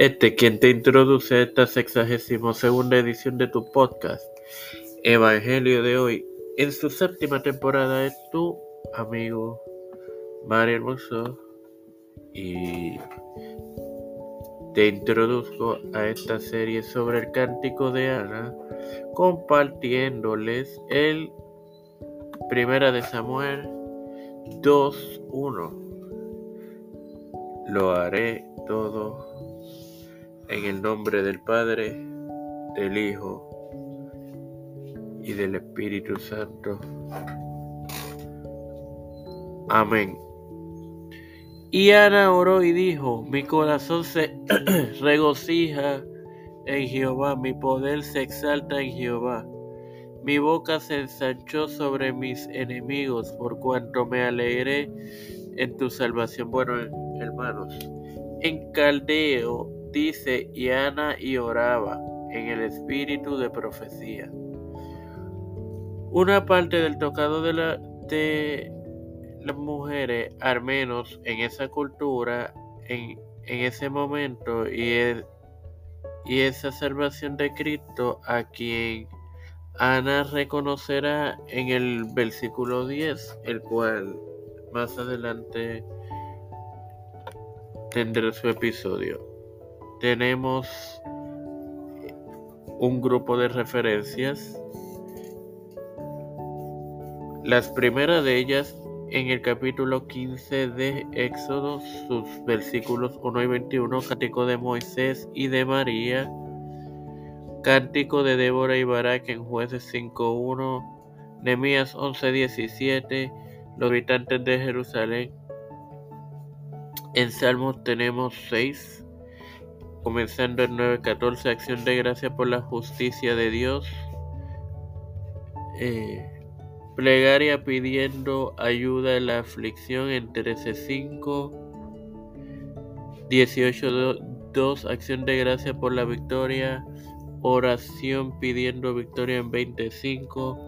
Este quien te introduce a esta sexagésimo segunda edición de tu podcast, Evangelio de hoy, en su séptima temporada es tu amigo Mario Hermoso y te introduzco a esta serie sobre el cántico de Ana, compartiéndoles el Primera de Samuel 2.1. Lo haré todo en el nombre del Padre, del Hijo y del Espíritu Santo. Amén. Y Ana oró y dijo, mi corazón se regocija en Jehová, mi poder se exalta en Jehová. Mi boca se ensanchó sobre mis enemigos, por cuanto me alegré en tu salvación. Bueno, hermanos, en Caldeo dice, y Ana y oraba en el espíritu de profecía. Una parte del tocado de, la, de las mujeres, al menos en esa cultura, en, ese momento, y, y esa salvación de Cristo a quien Ana reconocerá en el versículo 10, el cual más adelante tendrá su episodio tenemos un grupo de referencias. Las primeras de ellas en el capítulo 15 de Éxodo, sus versículos 1 y 21, Cántico de Moisés y de María, Cántico de Débora y Barak en Jueces 5.1, Nehemías 11.17, los habitantes de Jerusalén. En Salmos tenemos 6, comenzando en 9.14, acción de gracia por la justicia de Dios. Eh, plegaria pidiendo ayuda en la aflicción en 13.5. 18.2, acción de gracia por la victoria. Oración pidiendo victoria en 25.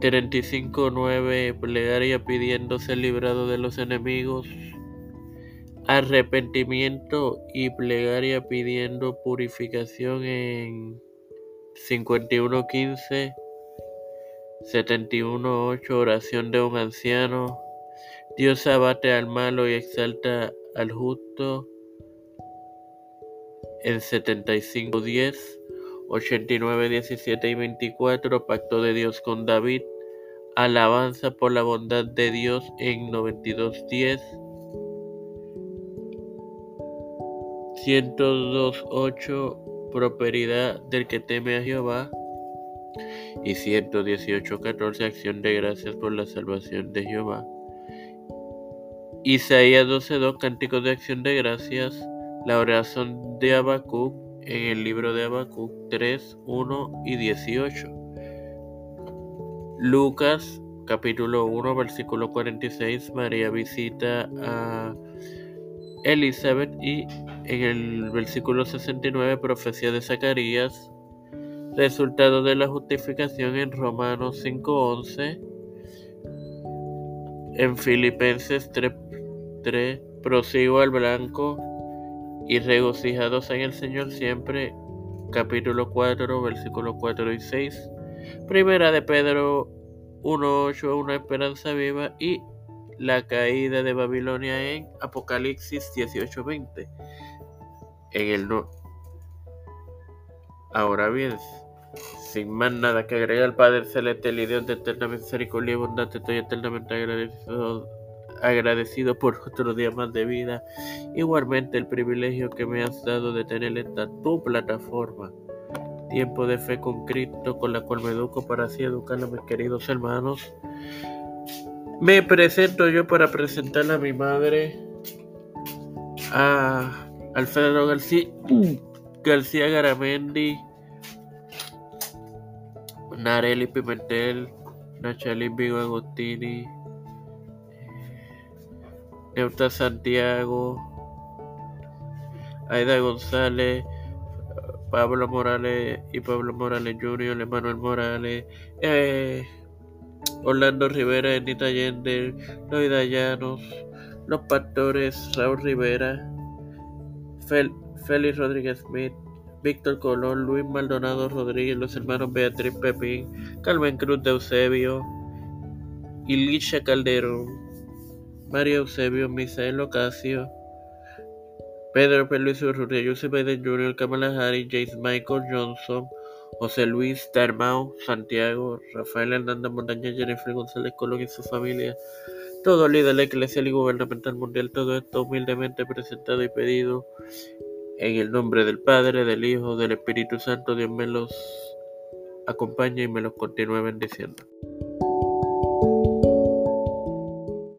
35.9, plegaria pidiendo ser librado de los enemigos arrepentimiento y plegaria pidiendo purificación en 51.15, 71.8, oración de un anciano. Dios abate al malo y exalta al justo. En 75.10, 89.17 y 24, pacto de Dios con David. Alabanza por la bondad de Dios en 92.10. 102.8 Prosperidad del que teme a Jehová. Y 118.14 Acción de gracias por la salvación de Jehová. Isaías 12.2 Cánticos de acción de gracias. La oración de Habacuc en el libro de Habacuc 3, 1 y 18. Lucas capítulo 1 versículo 46 María visita a Elizabeth y en el versículo 69, profecía de Zacarías, resultado de la justificación en Romanos 5.11, en Filipenses 3.3, prosigo al blanco y regocijados en el Señor siempre, capítulo 4, versículos 4 y 6, primera de Pedro 1.8, una esperanza viva y la caída de Babilonia en Apocalipsis 18:20. En el no. Ahora bien, sin más nada que agregar, Padre Celestial y Dios de eterna misericordia y bondad, estoy eternamente agradecido, agradecido por otro día más de vida. Igualmente el privilegio que me has dado de tener esta tu plataforma. Tiempo de fe con Cristo, con la cual me educo para así educar a mis queridos hermanos me presento yo para presentar a mi madre, a Alfredo García, García Garamendi, Nareli Pimentel, Nachalín Vigo Agostini, Neuta Santiago, Aida González, Pablo Morales y Pablo Morales Jr., Emanuel Morales, eh, Orlando Rivera, Enita Allende, Loida Llanos, Los Pastores, Raúl Rivera, Félix Rodríguez Smith, Víctor Colón, Luis Maldonado Rodríguez, los hermanos Beatriz Pepín, Carmen Cruz de Eusebio, Ilicia Calderón, María Eusebio, Misael Ocasio, Pedro P. Luis Urrutia, Joseph Biden Jr., Kamala Harris, James Michael Johnson, José Luis Termau, Santiago, Rafael Hernández Montaña, Jennifer González Colón y su familia, todo líder eclesial y gubernamental mundial, todo esto humildemente presentado y pedido en el nombre del Padre, del Hijo, del Espíritu Santo, Dios me los acompañe y me los continúe bendiciendo.